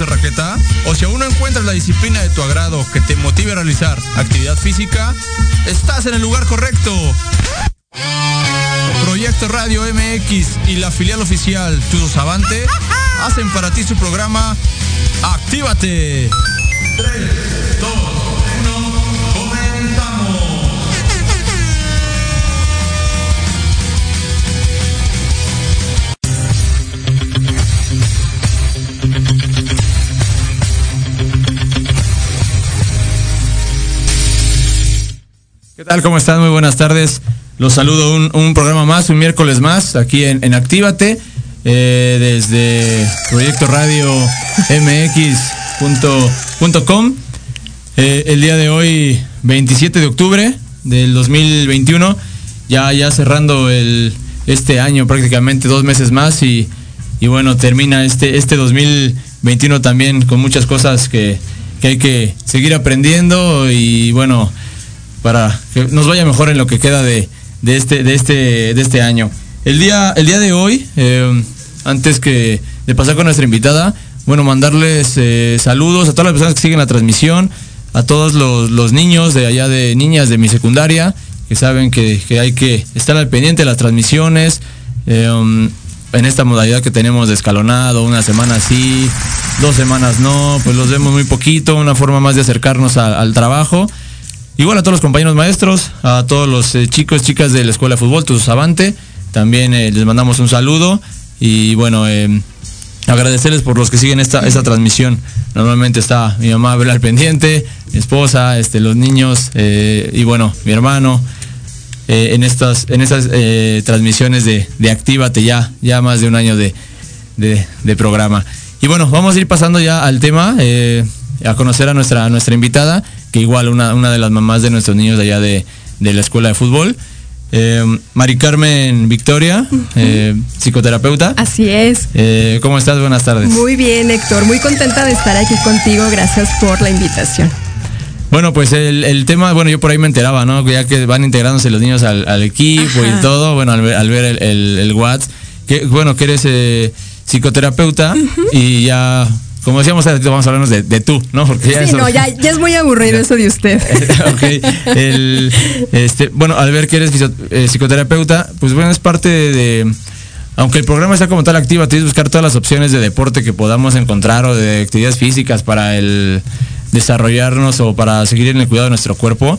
De raqueta? ¿O si aún no encuentras la disciplina de tu agrado que te motive a realizar actividad física? Estás en el lugar correcto. Proyecto Radio MX y la filial oficial Tudo Savante hacen para ti su programa Actívate. 3, tal? ¿Cómo están? Muy buenas tardes. Los saludo un, programa más, un miércoles más, aquí en, en Actívate, eh, desde Proyecto Radio MX.com. Eh, el día de hoy, 27 de octubre del 2021, ya, ya cerrando el, este año prácticamente dos meses más y, y bueno, termina este, este 2021 también con muchas cosas que, que hay que seguir aprendiendo y bueno, para que nos vaya mejor en lo que queda de, de este, de este, de este año. El día, el día de hoy, eh, antes que de pasar con nuestra invitada, bueno, mandarles eh, saludos a todas las personas que siguen la transmisión, a todos los, los niños de allá de niñas de mi secundaria, que saben que, que hay que estar al pendiente de las transmisiones. um, en esta modalidad que tenemos de escalonado, una semana sí, dos semanas no, pues los vemos muy poquito, una forma más de acercarnos al trabajo. Igual a todos los compañeros maestros, a todos los eh, chicos, chicas de la Escuela de Fútbol, Tus Avante, también eh, les mandamos un saludo y bueno, eh, agradecerles por los que siguen esta, esta transmisión. Normalmente está mi mamá al pendiente, mi esposa, este, los niños eh, y bueno, mi hermano. en estas, en estas transmisiones de, de Actívate ya, ya más de un año de- de programa. Y bueno, vamos a ir pasando ya al tema, eh, a conocer a nuestra, a nuestra invitada, que igual una, una de las mamás de nuestros niños de allá de, de la escuela de fútbol. Eh, Mari Carmen Victoria, eh, psicoterapeuta. Así es. Eh, ¿Cómo estás? Buenas tardes. Muy bien, Héctor. Muy contenta de estar aquí contigo. Gracias por la invitación. Bueno, pues el, el tema, bueno, yo por ahí me enteraba, ¿no? Ya que van integrándose los niños al, al equipo Ajá. y todo, bueno, al ver, al ver el, el, el WhatsApp, que bueno, que eres psicoterapeuta y ya, como decíamos, vamos a hablarnos de, de tú, ¿no? Porque ya Sí, eso- no, ya, ya es muy aburrido eso de usted. ok. El, este, bueno, al ver que eres fisio- eh, psicoterapeuta, pues bueno, es parte de, de- aunque el programa está como tal activo, tienes que buscar todas las opciones de deporte que podamos encontrar o de actividades físicas para el desarrollarnos o para seguir en el cuidado de nuestro cuerpo.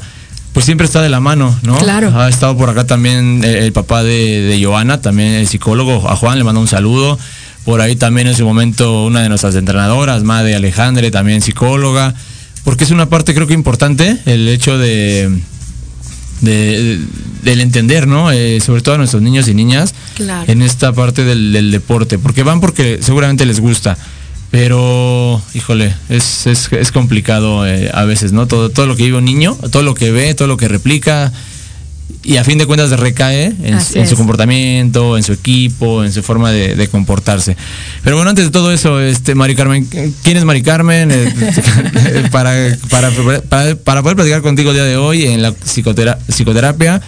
Pues siempre está de la mano, ¿no? Claro. Ha estado por acá también el, el papá de, de Joana, también el psicólogo, a Juan le mando un saludo. Por ahí también en su momento una de nuestras entrenadoras, Madre Alejandre, también psicóloga. Porque es una parte creo que importante el hecho de, de- del entender, ¿no? Eh, sobre todo a nuestros niños y niñas Claro. en esta parte del, del deporte, porque van porque seguramente les gusta, pero, híjole, es, es, es complicado eh, a veces, ¿no? Todo, todo lo que vive un niño, todo lo que ve, todo lo que replica, y a fin de cuentas recae en, su comportamiento, en su equipo, en su forma de, de comportarse. Pero bueno, antes de todo eso, este Mari Carmen, ¿quién es Mari Carmen? Eh, para, para, para, para poder platicar contigo el día de hoy en la psicotera- psicoterapia,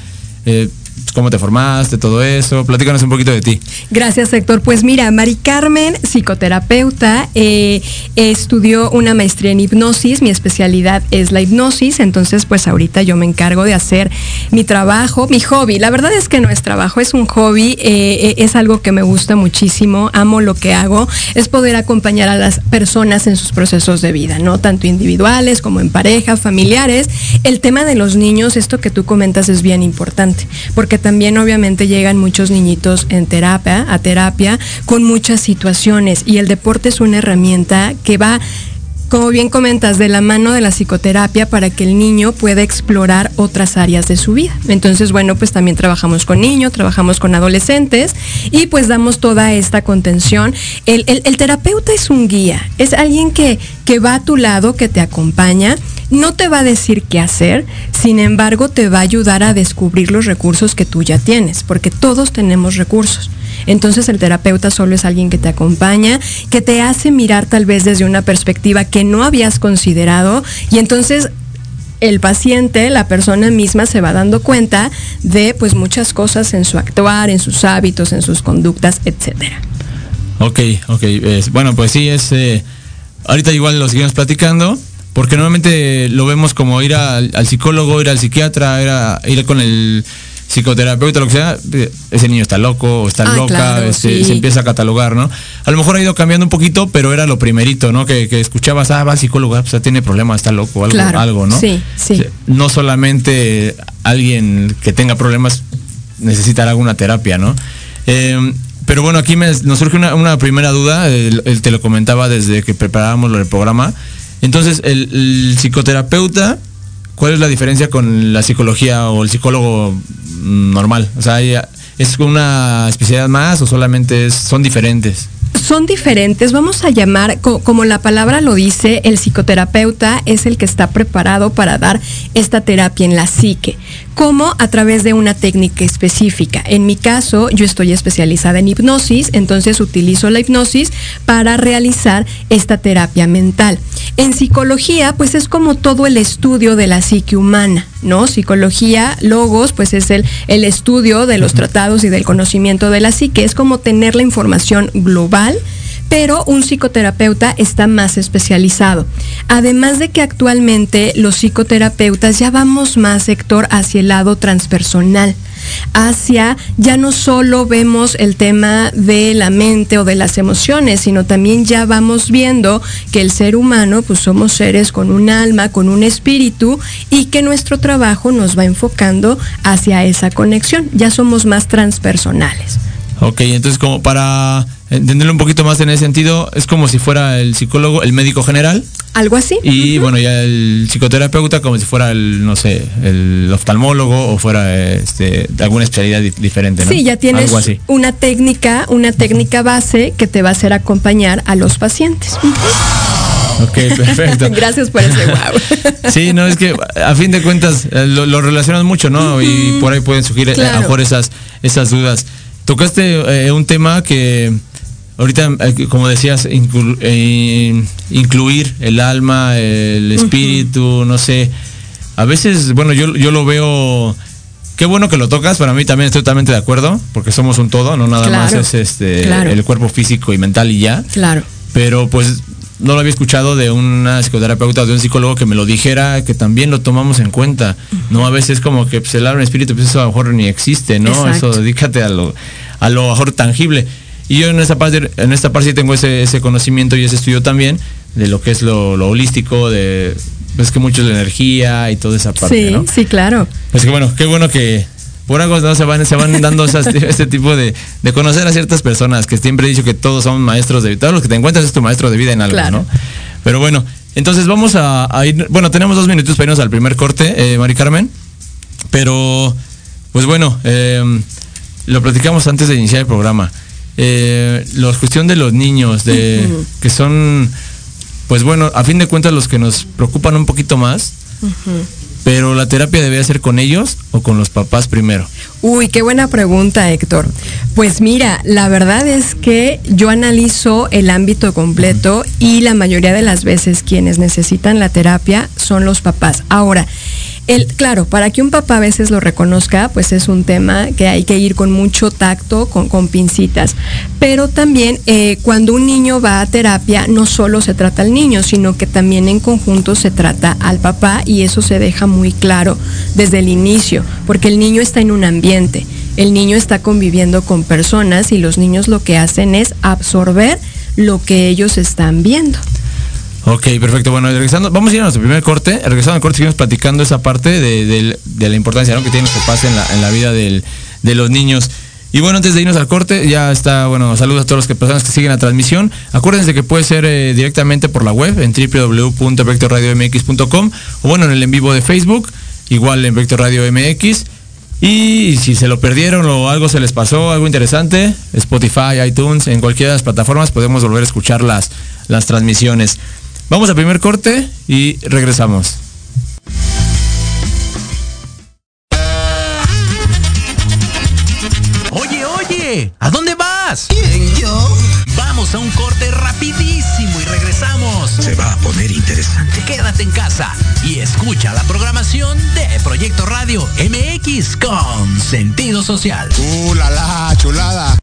eh, cómo te formaste, todo eso, platícanos un poquito de ti. Gracias, Héctor. Pues mira, Mari Carmen, psicoterapeuta, eh, estudió una maestría en hipnosis. Mi especialidad es la hipnosis. Entonces, pues ahorita yo me encargo de hacer mi trabajo, mi hobby. La verdad es que no es trabajo, es un hobby. eh, eh, es algo que me gusta muchísimo. Amo lo que hago. Es poder acompañar a las personas en sus procesos de vida, ¿no? Tanto individuales como en pareja, familiares. El tema de los niños, esto que tú comentas es bien importante, también obviamente llegan muchos niñitos en terapia, a terapia, con muchas situaciones y el deporte es una herramienta que va como bien comentas, de la mano de la psicoterapia para que el niño pueda explorar otras áreas de su vida. Entonces, bueno, pues también trabajamos con niños, trabajamos con adolescentes y pues damos toda esta contención. El, terapeuta es un guía, es alguien que, que va a tu lado, que te acompaña no te va a decir qué hacer, sin embargo te va a ayudar a descubrir los recursos que tú ya tienes, porque todos tenemos recursos. Entonces el terapeuta solo es alguien que te acompaña, que te hace mirar tal vez desde una perspectiva que no habías considerado y entonces el paciente, la persona misma se va dando cuenta de pues muchas cosas en su actuar, en sus hábitos, en sus conductas, etcétera. Ok, ok. bueno, pues sí, es... Eh, ahorita igual lo seguimos platicando, porque normalmente lo vemos como ir al, psicólogo, ir al psiquiatra, ir con el psicoterapeuta, lo que sea, ese niño está loco o está ah, loca, este, se empieza a catalogar, ¿no? A lo mejor ha ido cambiando un poquito, pero era lo primerito, ¿no? Que, escuchabas, ah, va psicólogo, ah, pues tiene problemas, está loco, algo, algo ¿no? Sí, sí. No solamente alguien que tenga problemas necesitará alguna terapia, ¿no? Eh, pero bueno, aquí nos surge una, primera duda, te lo comentaba desde que preparábamos el programa. Entonces, el psicoterapeuta ¿Cuál es la diferencia con la psicología o el psicólogo normal? O sea, ¿es una especialidad más o solamente son diferentes? son diferentes, vamos a llamar, como la palabra lo dice, el psicoterapeuta es el que está preparado para dar esta terapia en la psique, como a través de una técnica específica. En mi caso, yo estoy especializada en hipnosis, entonces utilizo la hipnosis para realizar esta terapia mental. En psicología, pues es como todo el estudio de la psique humana, ¿no? Psicología, logos, pues es el, el estudio de los tratados y del conocimiento de la psique, es como tener la información global pero un psicoterapeuta está más especializado. Además de que actualmente los psicoterapeutas ya vamos más, sector hacia el lado transpersonal hacia ya no solo vemos el tema de la mente o de las emociones, sino también ya vamos viendo que el ser humano pues somos seres con un alma, con un espíritu y que nuestro trabajo nos va enfocando hacia esa conexión. Ya somos más transpersonales. Ok, entonces como para entenderlo un poquito más en ese sentido, es como si fuera el psicólogo, el médico general. Algo así. Y bueno, ya el psicoterapeuta como si fuera el, no sé, el oftalmólogo o fuera este, alguna especialidad diferente, ¿no? Sí, ya tienes una técnica, una técnica base que te va a hacer acompañar a los pacientes. Ok, perfecto. Gracias por ese wow. sí, no, es que a fin de cuentas eh, lo, relacionas mucho, ¿no? Y por ahí pueden surgir eh, a lo mejor esas, esas dudas. Tocaste eh, un tema que ahorita, eh, como decías, eh, incluir el alma, el espíritu, no sé. A veces, bueno, yo, yo lo veo. Qué bueno que lo tocas, para mí también estoy totalmente de acuerdo, porque somos un todo, no nada más es este el cuerpo físico y mental y ya. Claro. Pero pues no lo había escuchado de una psicoterapeuta o de un psicólogo que me lo dijera, que también lo tomamos en cuenta. No, a veces como que pues, el alma y el espíritu, pues eso a lo mejor ni existe, ¿no? Eso dedícate a lo, a lo mejor tangible. Y yo en esta parte, en esta parte sí tengo ese, conocimiento y ese estudio también de lo que es lo, holístico, de pues que mucho de energía y toda esa parte, sí, ¿no? Sí, claro. Pues que bueno, qué bueno que por algo ¿no? se van, se van dando este tipo de, de, conocer a ciertas personas, que siempre he dicho que todos son maestros de vida, todos los que te encuentras es tu maestro de vida en algo, ¿no? Pero bueno, entonces vamos a, ir, bueno, tenemos dos minutos para irnos al primer corte, eh, Mari Carmen, pero pues bueno, eh, lo platicamos antes de iniciar el programa eh, la cuestión de los niños, de que son, pues bueno, a fin de cuentas los que nos preocupan un poquito más. Pero la terapia debe ser con ellos o con los papás primero. Uy, qué buena pregunta, Héctor. Pues mira, la verdad es que yo analizo el ámbito completo y la mayoría de las veces quienes necesitan la terapia son los papás. Ahora, claro, para que un papá a veces lo reconozca, pues es un tema que hay que ir con mucho tacto, con, con pincitas. Pero también eh, cuando un niño va a terapia, no solo se trata al niño, sino que también en conjunto se trata al papá y eso se deja muy claro desde el inicio, porque el niño está en un ambiente, el niño está conviviendo con personas y los niños lo que hacen es absorber lo que ellos están viendo. Ok, perfecto. Bueno, regresando, vamos a ir a nuestro primer corte. Regresando al corte, seguimos platicando esa parte de, la importancia que tienen los papás en la, en la vida de los niños. Y bueno, antes de irnos al corte, ya está, bueno, saludos a todas las personas que siguen la transmisión. Acuérdense que puede ser eh, directamente por la web en www.vectorradiomx.com o bueno, en el en vivo de Facebook, igual en Vector Radio MX. Y si se lo perdieron o algo se les pasó, algo interesante, Spotify, iTunes, en cualquiera de las plataformas podemos volver a escuchar las, las transmisiones. Vamos al primer corte y regresamos. Oye, oye, ¿a dónde vas? ¿Quién, yo? Vamos a un corte rapidísimo y regresamos. Se va a poner interesante. Quédate en casa y escucha la programación de Proyecto Radio MX con sentido social. ¡Uh, la, la chulada!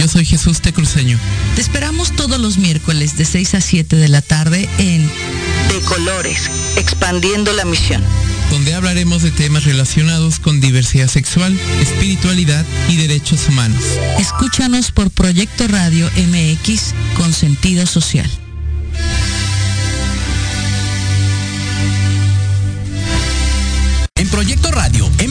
Yo soy Jesús Tecruceño. Te esperamos todos los miércoles de 6 a 7 de la tarde en De Colores, expandiendo la misión. Donde hablaremos de temas relacionados con diversidad sexual, espiritualidad y derechos humanos. Escúchanos por Proyecto Radio MX con sentido social. En Proyecto Radio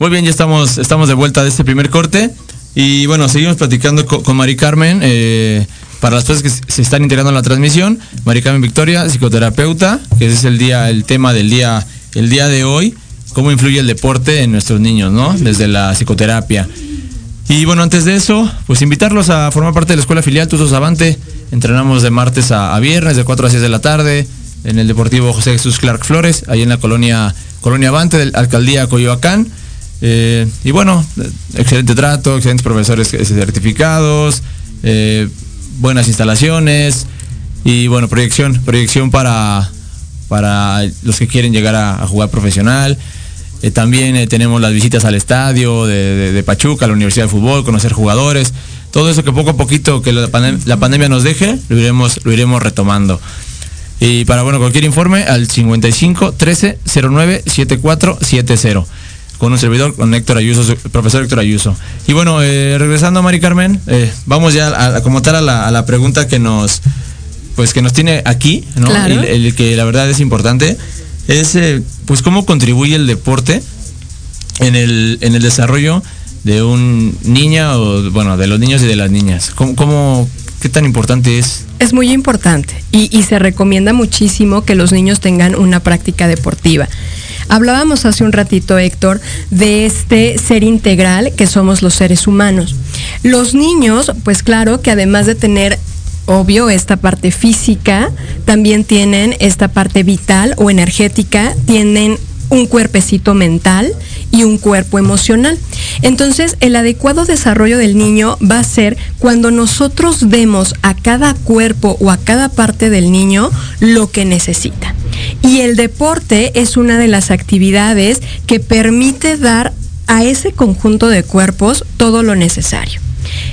Muy bien, ya estamos, estamos de vuelta de este primer corte. Y bueno, seguimos platicando co- con, Mari Carmen. eh, para las personas que se están integrando en la transmisión, Mari Carmen Victoria, psicoterapeuta, que ese es el día, el tema del día, el día de hoy, cómo influye el deporte en nuestros niños, ¿no? Desde la psicoterapia. Y bueno, antes de eso, pues invitarlos a formar parte de la escuela filial Tuzos Avante. Entrenamos de martes a, a viernes, de 4 a 6 de la tarde, en el Deportivo José Jesús Clark Flores, ahí en la colonia, colonia Avante, de la alcaldía Coyoacán. Eh, y bueno, excelente trato, excelentes profesores eh, certificados, eh, buenas instalaciones y bueno, proyección, proyección para, para los que quieren llegar a, jugar profesional. También tenemos las visitas al estadio de, Pachuca, a la Universidad de Fútbol, conocer jugadores. Todo eso que poco a poquito que la, la pandemia nos deje, lo iremos, lo iremos retomando. Y para bueno, cualquier informe al 55 13 09 7470 con un servidor, con Héctor Ayuso, su- profesor Héctor Ayuso. Y bueno, eh, regresando a Mari Carmen, eh, vamos ya a, a como tal a la, a la pregunta que nos pues que nos tiene aquí, ¿no? Claro. El, el que la verdad es importante es eh, pues cómo contribuye el deporte en el, en el desarrollo de un niña o bueno de los niños y de las niñas. ¿Cómo, cómo qué tan importante es? Es muy importante y, y se recomienda muchísimo que los niños tengan una práctica deportiva. Hablábamos hace un ratito, Héctor, de este ser integral que somos los seres humanos. Los niños, pues claro que además de tener, obvio, esta parte física, también tienen esta parte vital o energética, tienen un cuerpecito mental y un cuerpo emocional. Entonces, el adecuado desarrollo del niño va a ser cuando nosotros demos a cada cuerpo o a cada parte del niño lo que necesita. Y el deporte es una de las actividades que permite dar a ese conjunto de cuerpos todo lo necesario.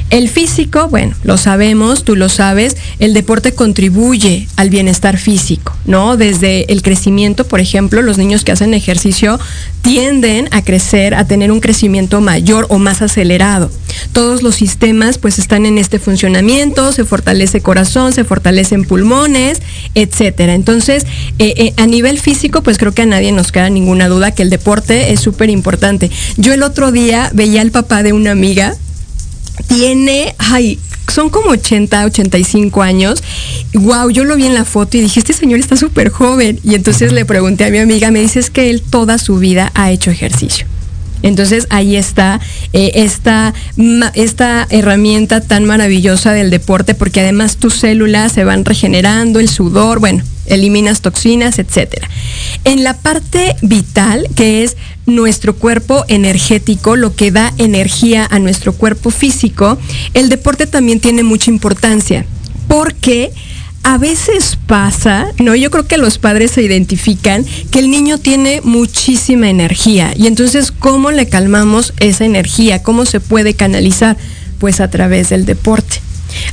El físico, bueno, lo sabemos, tú lo sabes, el deporte contribuye al bienestar físico, ¿no? Desde el crecimiento, por ejemplo, los niños que hacen ejercicio tienden a crecer, a tener un crecimiento mayor o más acelerado. Todos los sistemas pues están en este funcionamiento, se fortalece corazón, se fortalecen pulmones, etcétera. Entonces, eh, eh, a nivel físico, pues creo que a nadie nos queda ninguna duda que el deporte es súper importante. Yo el otro día veía al papá de una amiga tiene, ay, son como 80, 85 años. Wow, yo lo vi en la foto y dije, este señor está súper joven. Y entonces le pregunté a mi amiga, me dice es que él toda su vida ha hecho ejercicio. Entonces ahí está eh, esta, esta herramienta tan maravillosa del deporte porque además tus células se van regenerando, el sudor, bueno, eliminas toxinas, etcétera. En la parte vital, que es nuestro cuerpo energético, lo que da energía a nuestro cuerpo físico, el deporte también tiene mucha importancia porque a veces pasa, no, yo creo que los padres se identifican que el niño tiene muchísima energía y entonces ¿cómo le calmamos esa energía? ¿Cómo se puede canalizar? Pues a través del deporte.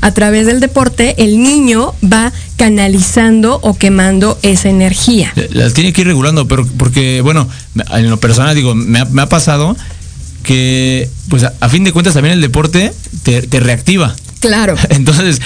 A través del deporte el niño va canalizando o quemando esa energía. Las tiene que ir regulando, pero porque, bueno, en lo personal digo, me ha, me ha pasado que, pues a, fin de cuentas también el deporte te, te reactiva. Claro. Entonces,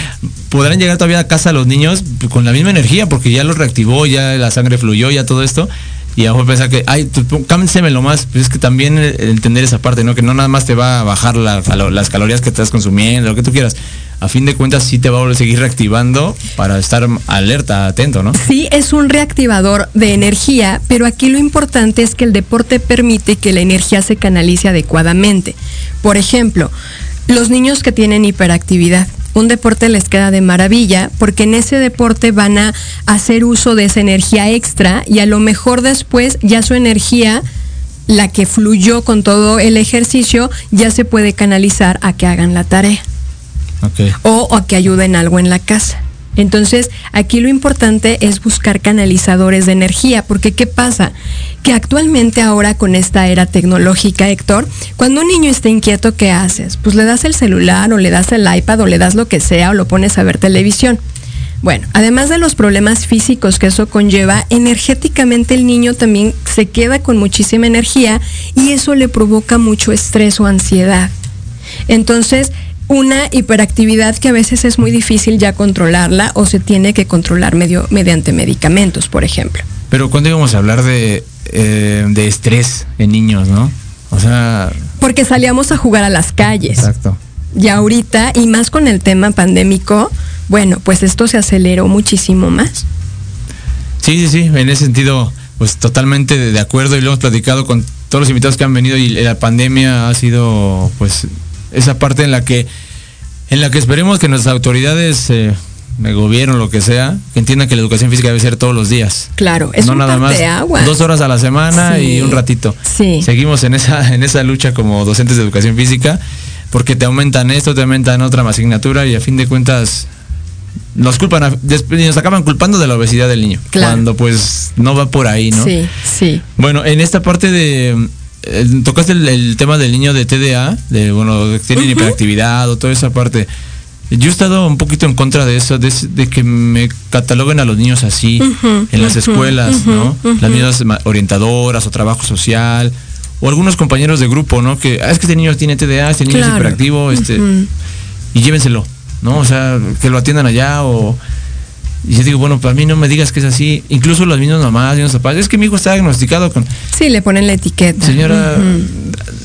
podrán llegar todavía a casa los niños con la misma energía, porque ya los reactivó, ya la sangre fluyó, ya todo esto. Y a lo mejor pensar que, ay, tú, cámbiensemelo más. Pues es que también eh, entender esa parte, ¿no? Que no nada más te va a bajar la- las calorías que estás consumiendo, lo que tú quieras. A fin de cuentas, sí te va a volver a seguir reactivando para estar alerta, atento, ¿no? Sí, es un reactivador de energía, pero aquí lo importante es que el deporte permite que la energía se canalice adecuadamente. Por ejemplo, los niños que tienen hiperactividad. Un deporte les queda de maravilla porque en ese deporte van a hacer uso de esa energía extra y a lo mejor después ya su energía, la que fluyó con todo el ejercicio, ya se puede canalizar a que hagan la tarea Ok. o a que ayuden algo en la casa. Entonces, aquí lo importante es buscar canalizadores de energía, porque ¿qué pasa? Actualmente ahora con esta era tecnológica, Héctor, cuando un niño está inquieto, ¿qué haces? Pues le das el celular o le das el iPad o le das lo que sea o lo pones a ver televisión. Bueno, además de los problemas físicos que eso conlleva, energéticamente el niño también se queda con muchísima energía y eso le provoca mucho estrés o ansiedad. Entonces, una hiperactividad que a veces es muy difícil ya controlarla o se tiene que controlar medio, mediante medicamentos, por ejemplo. Pero cuando íbamos a hablar de, eh, de estrés en niños, ¿no? O sea, Porque salíamos a jugar a las calles. exacto. Y ahorita, y más con el tema pandémico, bueno, pues esto se aceleró muchísimo más. Sí, sí, sí, en ese sentido, pues totalmente de, de acuerdo y lo hemos platicado con todos los invitados que han venido y la pandemia ha sido, pues, esa parte en la que, en la que esperemos que nuestras autoridades, eh, el gobierno, lo que sea, que entiendan que la educación física debe ser todos los días. Claro, es no un nada más dos horas a la semana Sí. y un ratito. Sí. Seguimos en esa, en esa lucha como docentes de educación física, porque te aumentan esto, te aumentan otra asignatura y a fin de cuentas nos culpan, a- nos acaban culpando de la obesidad del niño. Claro. Cuando pues no va por ahí, ¿no? Sí, sí. Bueno, en esta parte de eh, tocaste el, el tema del niño de TDA, de bueno, que tienen hiperactividad o toda esa parte. Yo he estado un poquito en contra de eso, de, que me cataloguen a los niños así en las escuelas, ¿no? Las mismas ma- orientadoras o trabajo social o algunos compañeros de grupo, ¿no? Que "Ah, es que este niño tiene TDA, este niño es hiperactivo, este y llévenselo, ¿no? O sea, que lo atiendan allá o... Y yo digo, bueno, para mí no me digas que es así. Incluso las mismas mamás, los papás, es que mi hijo está diagnosticado con... Sí, le ponen la etiqueta. Señora,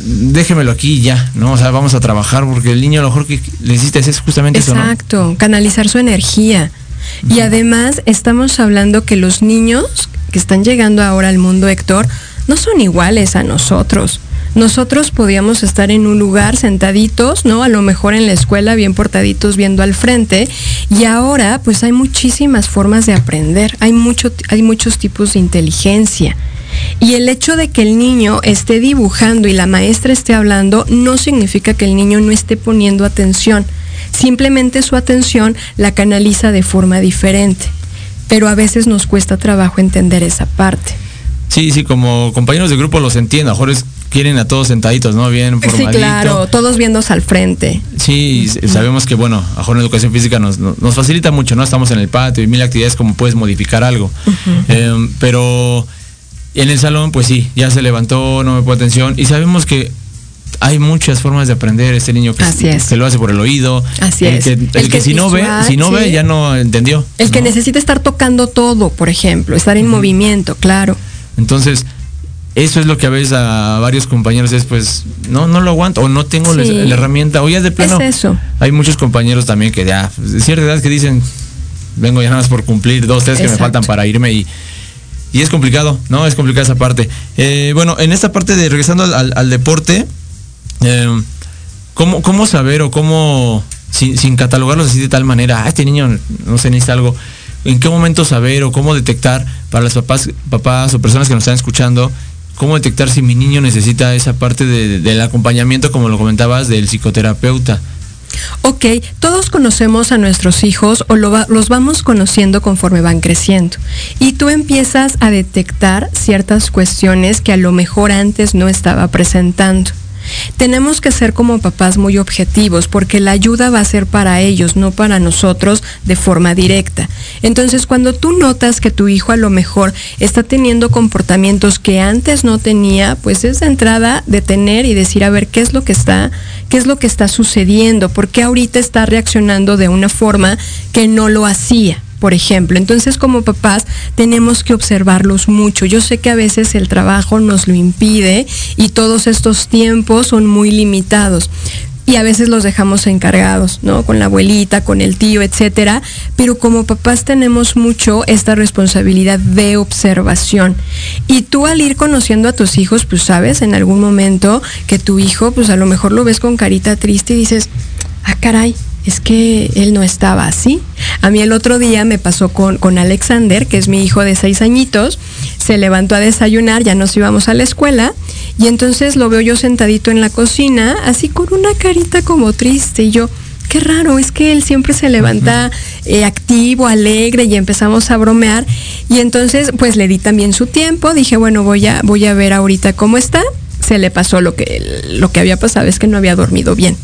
déjemelo aquí y ya, ¿no? O sea, vamos a trabajar porque el niño a lo mejor que le necesitas es justamente eso, ¿no? Exacto, canalizar su energía. Y además estamos hablando que los niños que están llegando ahora al mundo, Héctor, no son iguales a nosotros. Nosotros podíamos estar en un lugar sentaditos, ¿no? A lo mejor en la escuela, bien portaditos, viendo al frente. Y ahora, pues hay muchísimas formas de aprender. Hay, mucho, hay muchos tipos de inteligencia. Y el hecho de que el niño esté dibujando y la maestra esté hablando no significa que el niño no esté poniendo atención. Simplemente su atención la canaliza de forma diferente. Pero a veces nos cuesta trabajo entender esa parte. Sí, sí, como compañeros de grupo los entiendo, mejor quieren a todos sentaditos, ¿no? Bien Sí, formadito. claro, todos viéndose al frente. Sí, sabemos que, bueno, a en educación física nos, nos, facilita mucho, ¿no? Estamos en el patio y mil actividades como puedes modificar algo. Eh, pero en el salón, pues sí, ya se levantó, no me pone atención. Y sabemos que hay muchas formas de aprender. Este niño que, Así es. que lo hace por el oído. Así el es. Que, el, El que, que si no ve, si no ve, sí. ya no entendió. El que ¿no? necesita estar tocando todo, por ejemplo, estar en movimiento, claro. Entonces, eso es lo que a veces a varios compañeros es pues, no, no lo aguanto, o no tengo la- Sí. la, herramienta, o ya de plano. Es eso. Hay muchos compañeros también que ya, de cierta edad que dicen, vengo ya nada más por cumplir dos, tres que me faltan para irme y, y es complicado, ¿no? Es complicada esa parte. Eh, bueno, en esta parte de regresando al, al- al deporte, eh, ¿cómo, ¿cómo saber o cómo, sin, sin catalogarlos así de tal manera, ah, este niño, no sé, necesita algo, en qué momento saber o cómo detectar para las papás, papás o personas que nos están escuchando, cómo detectar si mi niño necesita esa parte de- del acompañamiento, como lo comentabas, del psicoterapeuta? Ok, todos conocemos a nuestros hijos o los vamos conociendo conforme van creciendo. Y tú empiezas a detectar ciertas cuestiones que a lo mejor antes no estaba presentando. Tenemos que ser como papás muy objetivos porque la ayuda va a ser para ellos, no para nosotros de forma directa. Entonces, cuando tú notas que tu hijo a lo mejor está teniendo comportamientos que antes no tenía, pues es de entrada detener y decir, a ver, ¿qué es lo que está, qué es lo que está sucediendo? ¿Por qué ahorita está reaccionando de una forma que no lo hacía? Por ejemplo. Entonces, como papás, tenemos que observarlos mucho. Yo sé que a veces el trabajo nos lo impide y todos estos tiempos son muy limitados. Y a veces los dejamos encargados, ¿no? Con la abuelita, con el tío, etcétera. Pero como papás tenemos mucho esta responsabilidad de observación. Y tú al ir conociendo a tus hijos, pues sabes en algún momento que tu hijo, pues a lo mejor lo ves con carita triste y dices, ah, caray, es que él no estaba así. A mí el otro día me pasó con, con Alexander, que es mi hijo de seis añitos, se levantó a desayunar, ya nos íbamos a la escuela, y entonces lo veo yo sentadito en la cocina, así con una carita como triste, y yo, qué raro, es que él siempre se levanta eh, activo, alegre, y empezamos a bromear, y entonces pues le di también su tiempo, dije, bueno, voy a, voy a ver ahorita cómo está, se le pasó lo que, lo que había pasado, es que no había dormido bien.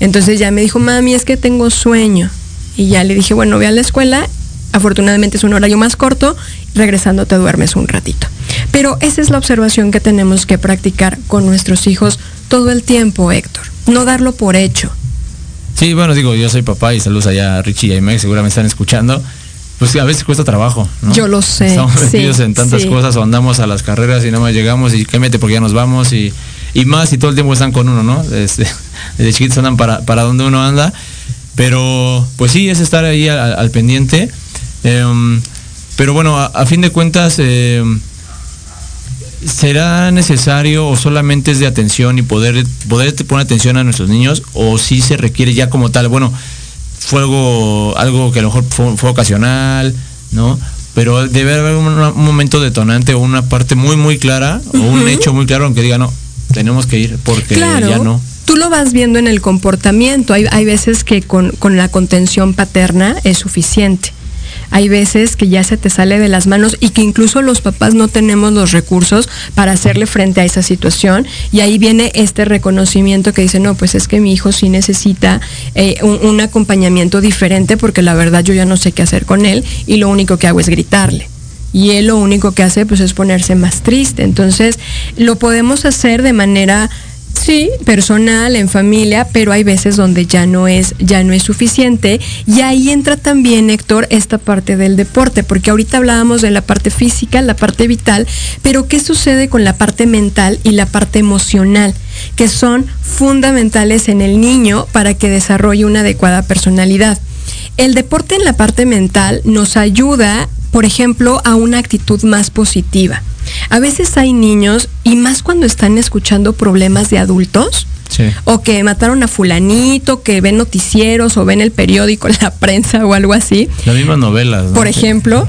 Entonces ya me dijo, mami, es que tengo sueño. Y ya le dije, bueno, ve a la escuela. Afortunadamente es un horario más corto. Regresando te duermes un ratito. Pero esa es la observación que tenemos que practicar con nuestros hijos todo el tiempo, Héctor. No darlo por hecho. Sí, bueno, digo, yo soy papá y saludos allá a Richie y a Meg, seguramente están escuchando. Pues a veces cuesta trabajo, ¿no? Yo lo sé, Estamos sí, metidos en tantas sí. cosas o andamos a las carreras y nada más llegamos y qué mete porque ya nos vamos y, y más y todo el tiempo están con uno, ¿no? Desde, desde chiquitos andan para, para donde uno anda. Pero pues sí, es estar ahí al, al pendiente. Em, pero bueno, a, a fin de cuentas, em, ¿será necesario o solamente es de atención y poder, poder poner atención a nuestros niños o si se requiere ya como tal? Bueno, fue algo, algo que a lo mejor fue, fue ocasional, ¿no? Pero debe haber un, un momento detonante o una parte muy, muy clara o un hecho muy claro aunque diga, no, tenemos que ir porque Claro. ya no. Tú lo vas viendo en el comportamiento. Hay, hay veces que con, con la contención paterna es suficiente. Hay veces que ya se te sale de las manos y que incluso los papás no tenemos los recursos para hacerle frente a esa situación. Y ahí viene este reconocimiento que dice, no, pues es que mi hijo sí necesita eh, un, un acompañamiento diferente porque la verdad yo ya no sé qué hacer con él y lo único que hago es gritarle y él lo único que hace pues es ponerse más triste. Entonces, lo podemos hacer de manera sí, personal, en familia, pero hay veces donde ya no es ya no es suficiente y ahí entra también Héctor esta parte del deporte, porque ahorita hablábamos de la parte física, la parte vital, pero ¿qué sucede con la parte mental y la parte emocional? que son fundamentales en el niño para que desarrolle una adecuada personalidad. El deporte en la parte mental nos ayuda, por ejemplo, a una actitud más positiva. A veces hay niños, y más cuando están escuchando problemas de adultos, Sí. o que mataron a fulanito, que ven noticieros o ven el periódico, la prensa o algo así, Las mismas novelas. ¿no? por ejemplo,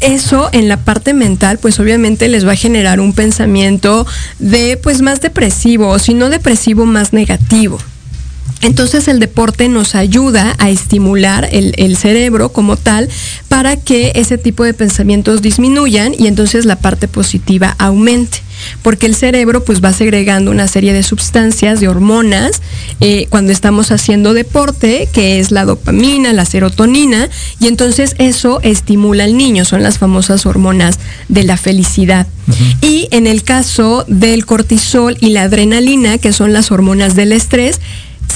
eso en la parte mental, pues obviamente les va a generar un pensamiento de, pues más depresivo, o si no depresivo, más negativo. Entonces el deporte nos ayuda a estimular el, el cerebro como tal para que ese tipo de pensamientos disminuyan y entonces la parte positiva aumente. porque el cerebro pues va segregando una serie de sustancias, de hormonas, eh, cuando estamos haciendo deporte, que es la dopamina, la serotonina, y entonces eso estimula al niño, son las famosas hormonas de la felicidad. Y en el caso del cortisol y la adrenalina, que son las hormonas del estrés,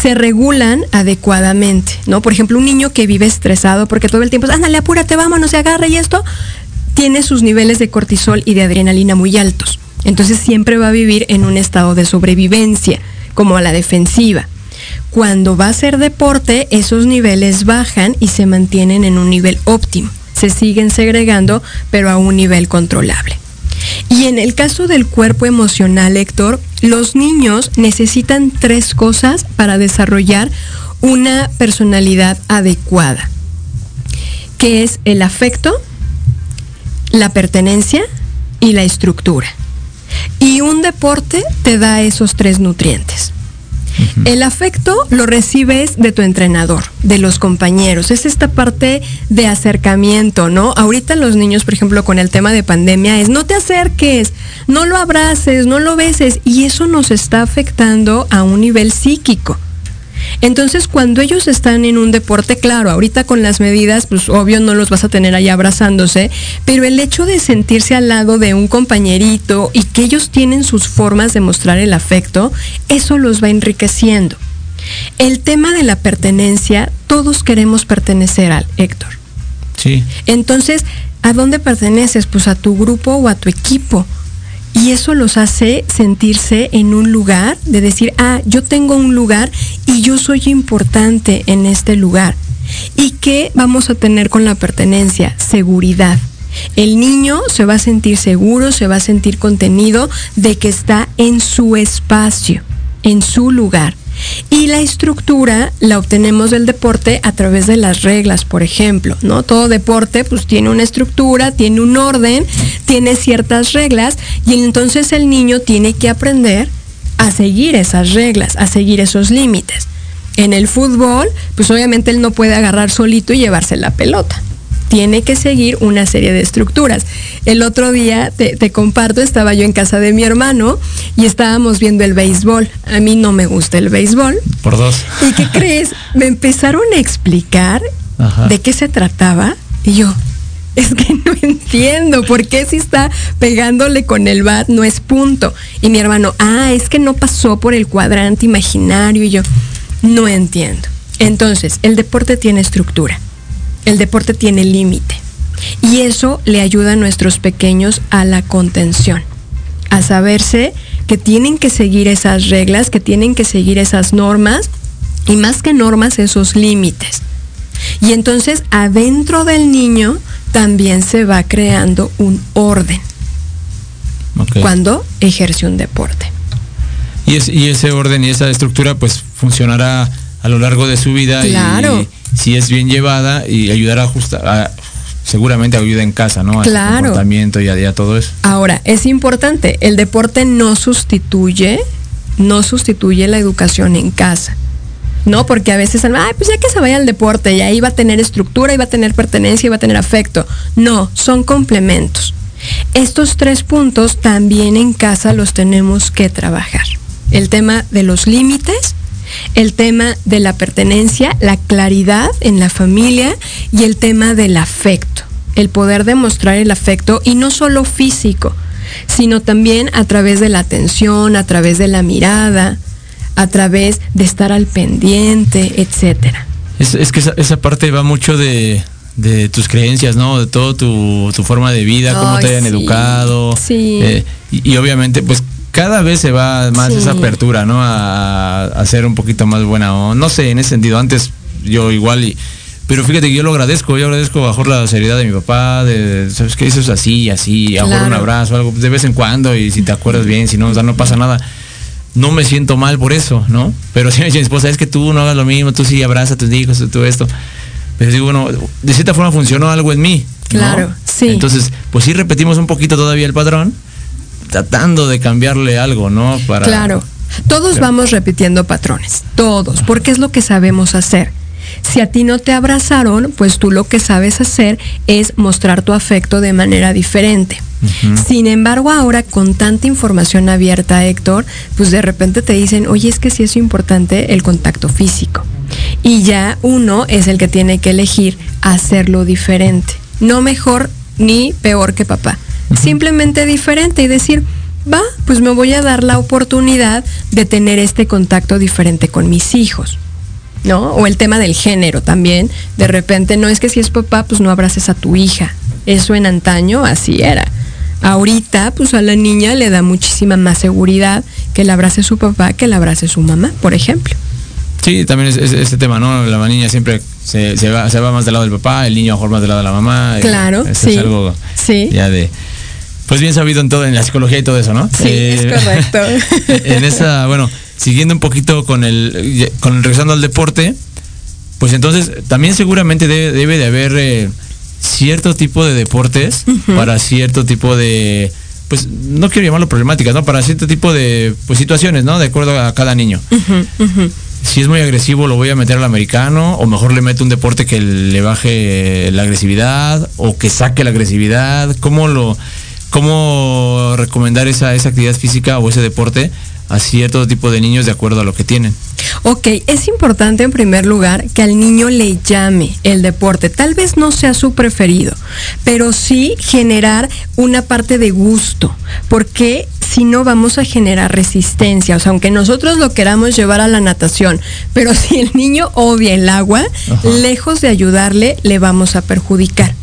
se regulan adecuadamente, ¿no? Por ejemplo, un niño que vive estresado porque todo el tiempo es, ándale, apúrate, vámonos, se agarra y esto, tiene sus niveles de cortisol y de adrenalina muy altos. Entonces siempre va a vivir en un estado de sobrevivencia, como a la defensiva. Cuando va a hacer deporte, esos niveles bajan y se mantienen en un nivel óptimo. Se siguen segregando, pero a un nivel controlable. Y en el caso del cuerpo emocional, Héctor, los niños necesitan tres cosas para desarrollar una personalidad adecuada, que es el afecto, la pertenencia y la estructura. Y un deporte te da esos tres nutrientes. El afecto lo recibes de tu entrenador, de los compañeros. Es esta parte de acercamiento, ¿no? Ahorita los niños, por ejemplo, con el tema de pandemia, es no te acerques, no lo abraces, no lo beses. Y eso nos está afectando a un nivel psíquico. Entonces, cuando ellos están en un deporte, claro, ahorita con las medidas, pues obvio no los vas a tener ahí abrazándose, pero el hecho de sentirse al lado de un compañerito y que ellos tienen sus formas de mostrar el afecto, eso los va enriqueciendo. El tema de la pertenencia, todos queremos pertenecer al Héctor. Sí. Entonces, ¿a dónde perteneces? Pues a tu grupo o a tu equipo. Y eso los hace sentirse en un lugar, de decir, ah, yo tengo un lugar y yo soy importante en este lugar. ¿Y qué vamos a tener con la pertenencia? Seguridad. El niño se va a sentir seguro, se va a sentir contenido de que está en su espacio, en su lugar. Y la estructura la obtenemos del deporte a través de las reglas, por ejemplo, ¿no? Todo deporte pues tiene una estructura, tiene un orden, tiene ciertas reglas y entonces el niño tiene que aprender a seguir esas reglas, a seguir esos límites. En el fútbol, pues obviamente él no puede agarrar solito y llevarse la pelota tiene que seguir una serie de estructuras. El otro día, te, te, comparto, estaba yo en casa de mi hermano y estábamos viendo el béisbol. A mí no me gusta el béisbol. Por dos. ¿Y qué crees? Me empezaron a explicar Ajá. de qué se trataba y yo, es que no entiendo por qué si está pegándole con el bat no es punto. Y mi hermano, ah, es que no pasó por el cuadrante imaginario y yo, no entiendo. Entonces, el deporte tiene estructura el deporte tiene límite. Y eso le ayuda a nuestros pequeños a la contención, a saberse que tienen que seguir esas reglas, que tienen que seguir esas normas y más que normas, esos límites. Y entonces adentro del niño también se va creando un orden okay. cuando ejerce un deporte. Y, es, y, ese orden y esa estructura pues funcionará a lo largo de su vida. Claro. Y, si es bien llevada y ayudará a ajustar, seguramente ayuda en casa, ¿no? Claro. Al comportamiento y a, y a, todo eso. Ahora, es importante, el deporte no sustituye, no sustituye la educación en casa. No, porque a veces, ay, pues ya que se vaya al deporte y ahí va a tener estructura, y va a tener pertenencia, y va a tener afecto. No, son complementos. Estos tres puntos también en casa los tenemos que trabajar. El tema de los límites, el tema de la pertenencia, la claridad en la familia y el tema del afecto, el poder demostrar el afecto y no solo físico, sino también a través de la atención, a través de la mirada, a través de estar al pendiente, etcétera. Es, es que esa, esa, parte va mucho de, de, tus creencias, ¿no? De todo tu, tu forma de vida, cómo te hayan sí, educado. Sí. Eh, y, y obviamente, pues cada vez se va más Sí. esa apertura, ¿no? A, a ser un poquito más buena o no sé, en ese sentido. Antes yo igual y pero fíjate que yo lo agradezco, yo agradezco bajo la seriedad de mi papá, de, ¿sabes qué? Eso es así, así, a Claro. un abrazo, algo, de vez en cuando, y si te acuerdas bien, si no, o sea, no pasa nada. No me siento mal por eso, ¿no? Pero si me dice mi esposa, es que tú no hagas lo mismo, tú sí abraza a tus hijos, tú esto. Pero digo, bueno, de cierta forma funcionó algo en mí. ¿no? Claro, sí. Entonces, pues sí repetimos un poquito todavía el patrón, tratando de cambiarle algo, ¿no? Para, Claro. Todos Claro. vamos repitiendo patrones, todos, porque es lo que sabemos hacer. Si a ti no te abrazaron, pues tú lo que sabes hacer es mostrar tu afecto de manera diferente. Sin embargo, ahora con tanta información abierta, Héctor, pues de repente te dicen, oye, es que sí es importante el contacto físico. Y ya uno es el que tiene que elegir hacerlo diferente. No mejor ni peor que papá. Simplemente diferente y decir, va, pues me voy a dar la oportunidad de tener este contacto diferente con mis hijos. ¿No? O el tema del género también. De repente, no es que si es papá, pues no abraces a tu hija. Eso en antaño así era. Ahorita, pues a la niña le da muchísima más seguridad que la abrace su papá que la abrace su mamá, por ejemplo. Sí, también es, es- este tema, ¿no? La niña siempre se, se va, se va más del lado del papá, el niño a lo mejor más del lado de la mamá. Claro, sí. Es algo Sí. ya de... Pues bien sabido en todo, en la psicología y todo eso, ¿no? Sí, es correcto. En esa, bueno, siguiendo un poquito con el, con el regresando al deporte, pues entonces también seguramente debe, debe de haber eh, cierto tipo de deportes para cierto tipo de, pues no quiero llamarlo problemáticas, ¿no? Para cierto tipo de pues, situaciones, ¿no? De acuerdo a cada niño. Si es muy agresivo, lo voy a meter al americano, o mejor le meto un deporte que le baje la agresividad, o que saque la agresividad. ¿Cómo lo, cómo recomendar esa, esa actividad física o ese deporte a cierto tipo de niños de acuerdo a lo que tienen? Ok, es importante en primer lugar que al niño le llame el deporte. Tal vez no sea su preferido, pero sí generar una parte de gusto, porque si no vamos a generar resistencia. O sea, aunque nosotros lo queramos llevar a la natación, pero si el niño odia el agua, Ajá. lejos de ayudarle, le vamos a perjudicar.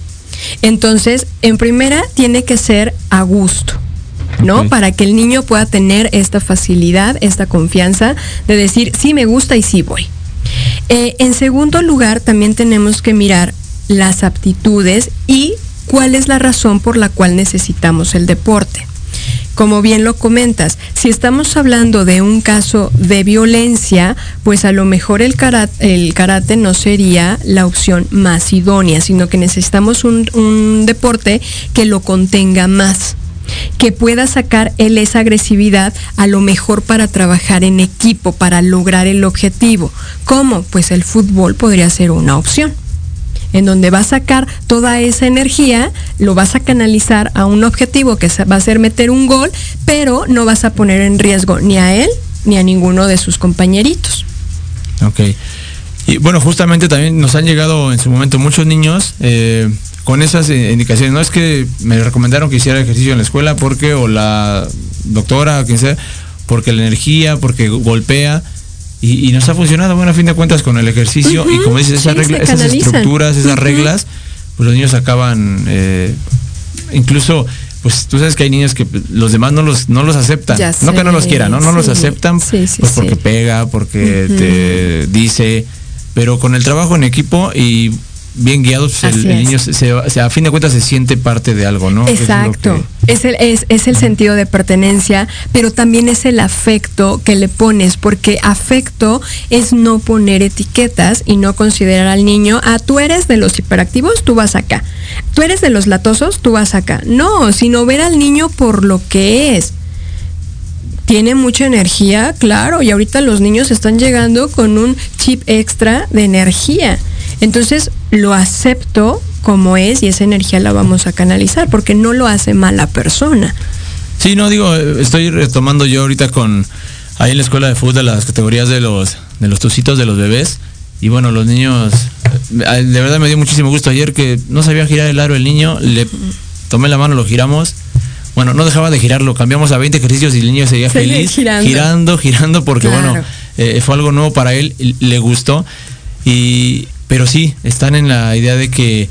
Entonces, en primera, tiene que ser a gusto. ¿no? Para que el niño pueda tener esta facilidad, esta confianza de decir, sí me gusta y sí voy. Eh, en segundo lugar, también tenemos que mirar las aptitudes y cuál es la razón por la cual necesitamos el deporte. Como bien lo comentas, si estamos hablando de un caso de violencia, pues a lo mejor el karate, no sería la opción más idónea, sino que necesitamos un, un deporte que lo contenga más que pueda sacar él esa agresividad a lo mejor para trabajar en equipo, para lograr el objetivo. ¿Cómo? Pues el fútbol podría ser una opción en donde va a sacar toda esa energía, lo vas a canalizar a un objetivo que va a ser meter un gol, pero no vas a poner en riesgo ni a él ni a ninguno de sus compañeritos. Ok. Y bueno, justamente también nos han llegado en su momento muchos niños eh, con esas eh, indicaciones. No es que me recomendaron que hiciera ejercicio en la escuela porque, o la doctora, quien sea, porque la energía, porque golpea. Y, y nos ha funcionado, bueno, a fin de cuentas, con el ejercicio. y como dices, esas, sí, esas estructuras, esas reglas, pues los niños acaban. eh, incluso, pues tú sabes que hay niños que los demás no los, no los aceptan. Ya no que no los quieran, ¿no? No los aceptan Sí, pues porque pega, porque te dice, pero con el trabajo en equipo y bien guiados, pues, el, niño se, se- se- a fin de cuentas se siente parte de algo, ¿no? Exacto. Es el, es, es el sentido de pertenencia, pero también es el afecto que le pones, porque afecto es no poner etiquetas y no considerar al niño, ah, tú eres de los hiperactivos, tú vas acá. Tú eres de los latosos, tú vas acá. No, sino ver al niño por lo que es. Tiene mucha energía, claro, y ahorita los niños están llegando con un chip extra de energía. Entonces lo acepto como es y esa energía la vamos a canalizar porque no lo hace mala persona. Sí, no, digo, eh, estoy retomando yo ahorita con ahí en la escuela de fútbol las categorías de los de los tucitos de los bebés y bueno, los niños eh, de verdad me dio muchísimo gusto ayer que no sabía girar el aro el niño, le tomé la mano, lo giramos. Bueno, no dejaba de girarlo, cambiamos a 20 ejercicios y el niño seguía feliz girando. girando, girando porque Claro. bueno, eh, fue algo nuevo para él, le gustó y pero sí, están en la idea de que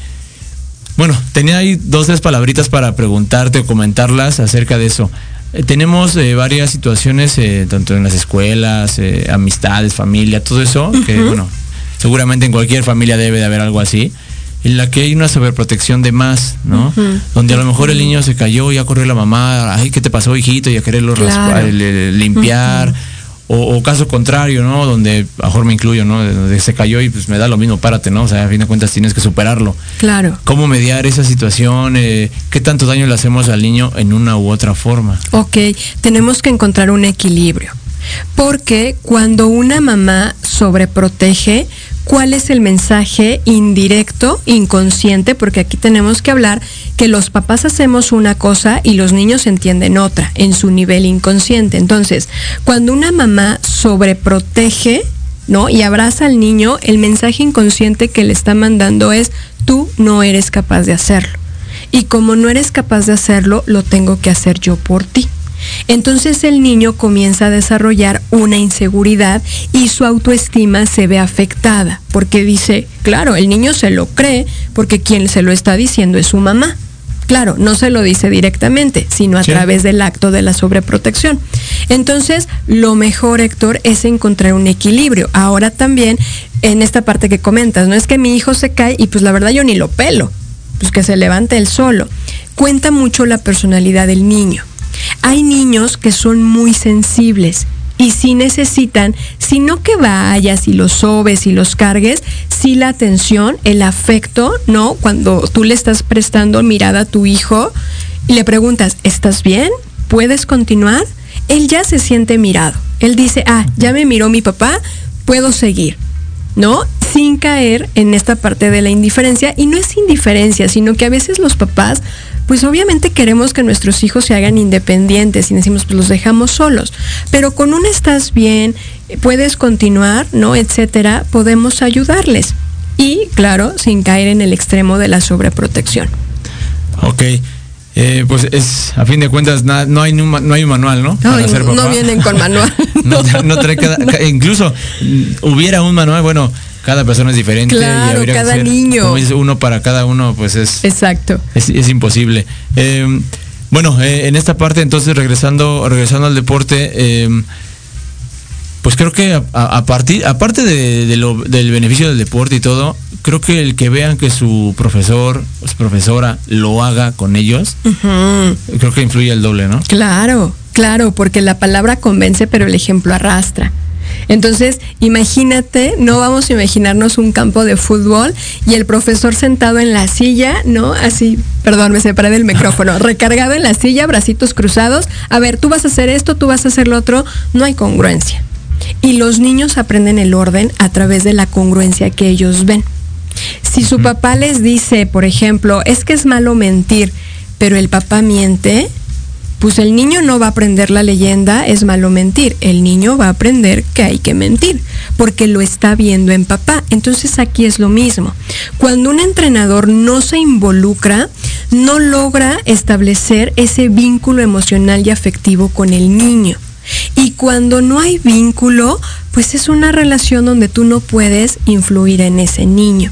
bueno, tenía ahí dos, tres palabritas para preguntarte o comentarlas acerca de eso. Eh, tenemos eh, varias situaciones, eh, tanto en las escuelas, eh, amistades, familia, todo eso, que bueno, seguramente en cualquier familia debe de haber algo así, en la que hay una sobreprotección de más, ¿no? Donde a lo mejor el niño se cayó, ya corrió la mamá, ay, ¿qué te pasó, hijito? Y a quererlo Claro. raspar, le- limpiar. O, o caso contrario, ¿no? Donde, mejor me incluyo, ¿no? De- Donde se cayó y pues me da lo mismo, párate, ¿no? O sea, a fin de cuentas tienes que superarlo. Claro. ¿Cómo mediar esa situación? Eh, ¿Qué tanto daño le hacemos al niño en una u otra forma? Ok, tenemos que encontrar un equilibrio. Porque cuando una mamá sobreprotege, cuál es el mensaje indirecto, inconsciente, porque aquí tenemos que hablar que los papás hacemos una cosa y los niños entienden otra en su nivel inconsciente. Entonces, cuando una mamá sobreprotege, ¿no? Y abraza al niño, el mensaje inconsciente que le está mandando es, tú no eres capaz de hacerlo. Y como no eres capaz de hacerlo, lo tengo que hacer yo por ti. Entonces el niño comienza a desarrollar una inseguridad y su autoestima se ve afectada, porque dice, claro, el niño se lo cree porque quien se lo está diciendo es su mamá. Claro, no se lo dice directamente, sino a Sí. través del acto de la sobreprotección. Entonces, lo mejor, Héctor, es encontrar un equilibrio. Ahora también, en esta parte que comentas, no es que mi hijo se cae y pues la verdad yo ni lo pelo, pues que se levante él solo. Cuenta mucho la personalidad del niño. Hay niños que son muy sensibles y sí necesitan, si no que vayas y los sobes y los cargues, sí la atención, el afecto, ¿no? Cuando tú le estás prestando mirada a tu hijo y le preguntas, ¿estás bien? ¿Puedes continuar? Él ya se siente mirado. Él dice, ah, ya me miró mi papá, puedo seguir. ¿no? Sin caer en esta parte de la indiferencia. Y no es indiferencia, sino que a veces los papás, pues obviamente queremos que nuestros hijos se hagan independientes y decimos, pues los dejamos solos. Pero con un estás bien, puedes continuar, ¿no? Etcétera, podemos ayudarles. Y claro, sin caer en el extremo de la sobreprotección. Ok. Eh, pues es, a fin de cuentas, na- no, hay, un no hay un manual, ¿no? Para Ay, ser no vienen con manual. no, no trae cada, ca- incluso mm, hubiera un manual, bueno, cada persona es diferente Claro, y que cada hacer, niño. como dices, uno para cada uno, pues es, Exacto. es, es imposible. Eh, bueno, eh, en esta parte, entonces, regresando, regresando al deporte, eh, pues creo que a, partir, aparte de, de lo- del beneficio del deporte y todo, creo que el que vean que su profesor o su profesora lo haga con ellos, creo que influye el doble, ¿no? Claro, claro, porque la palabra convence, pero el ejemplo arrastra. Entonces, imagínate, no vamos a imaginarnos un campo de fútbol y el profesor sentado en la silla, ¿no? Así, perdón, me separé del micrófono, recargado en la silla, bracitos cruzados. A ver, tú vas a hacer esto, tú vas a hacer lo otro. No hay congruencia. Y los niños aprenden el orden a través de la congruencia que ellos ven. Si su papá les dice, por ejemplo, es que es malo mentir, pero el papá miente, pues el niño no va a aprender la leyenda, es malo mentir. El niño va a aprender que hay que mentir, porque lo está viendo en papá. Entonces aquí es lo mismo. Cuando un entrenador no se involucra, no logra establecer ese vínculo emocional y afectivo con el niño. Y cuando no hay vínculo, pues es una relación donde tú no puedes influir en ese niño.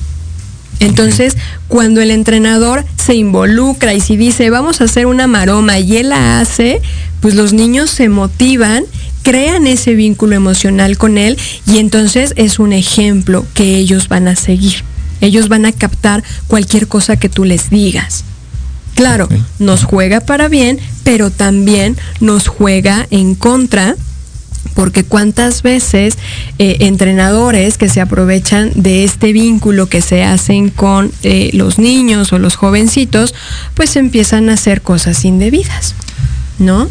Entonces, cuando el entrenador se involucra y si dice, vamos a hacer una maroma y él la hace, pues los niños se motivan, crean ese vínculo emocional con él y entonces es un ejemplo que ellos van a seguir. Ellos van a captar cualquier cosa que tú les digas. Claro, nos juega para bien, pero también nos juega en contra porque cuántas veces eh, entrenadores que se aprovechan de este vínculo que se hacen con eh, los niños o los jovencitos, pues empiezan a hacer cosas indebidas, ¿no?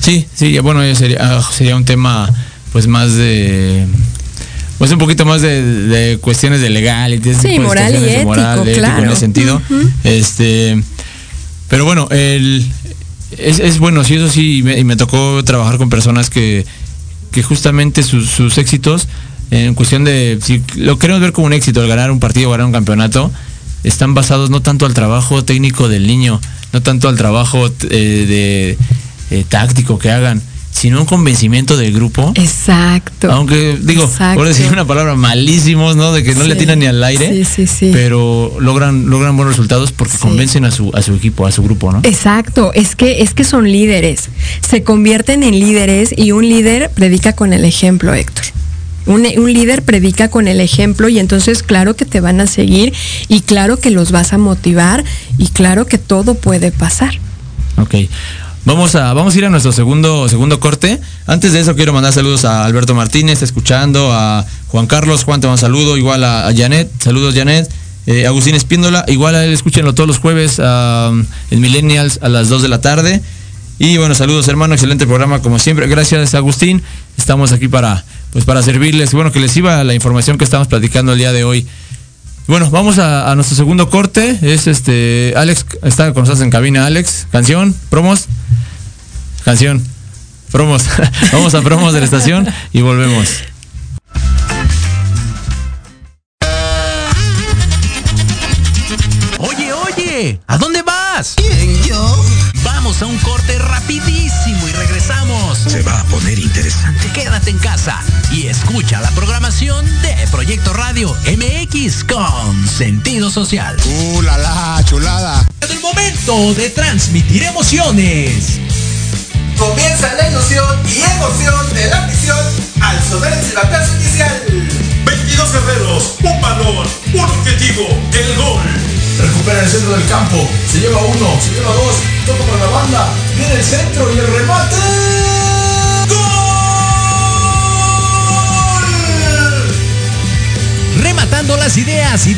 Sí, sí, bueno, sería, ah, sería un tema pues más de pues un poquito más de, de cuestiones de legal y de Sí, moral y ético, moral, ético en claro. ese sentido. Este pero bueno, el es, es bueno, sí, eso sí, y me, y me tocó trabajar con personas que, que justamente sus, éxitos, en cuestión de, si lo queremos ver como un éxito, el ganar un partido, ganar un campeonato, están basados no tanto al trabajo técnico del niño, no tanto al trabajo eh, de eh, táctico que hagan, sino un convencimiento del grupo. Exacto. Aunque digo, Exacto. por decir una palabra malísimos, ¿no? De que no le tiran ni al aire. Sí, sí, sí. Pero logran, logran buenos resultados porque convencen a su, a su equipo, a su grupo, ¿no? Exacto, es que, es que son líderes, se convierten en líderes y un líder predica con el ejemplo, Héctor. Un, un líder predica con el ejemplo y entonces claro que te van a seguir y claro que los vas a motivar y claro que todo puede pasar. Ok. Vamos a, vamos a ir a nuestro segundo, segundo corte. Antes de eso quiero mandar saludos a Alberto Martínez, escuchando, a Juan Carlos, Juan te saludo, igual a, a Janet, saludos Janet, eh, Agustín Espíndola, igual a él escúchenlo todos los jueves en Millennials a las 2 de la tarde. Y bueno, saludos hermano, excelente programa como siempre. Gracias Agustín. Estamos aquí para, pues para servirles, bueno, que les iba la información que estamos platicando el día de hoy. Bueno, vamos a, a nuestro segundo corte. Es este. Alex está con nosotros en cabina. Alex, canción, promos. Canción, promos. vamos a promos de la estación y volvemos. Oye, oye, ¿a dónde vas? Vamos a un corte rapidísimo y regresamos. Se va a poner interesante. Quédate en casa y escucha la programación de Proyecto Radio MX con sentido social. ¡Uh, la, la chulada! Es el momento de transmitir emociones. Comienza la ilusión y emoción de la misión al sonar el silbatazo inicial. 22 guerreros, un balón, un objetivo, el gol. Recupera el centro del campo, se lleva uno, se lleva dos, toca por la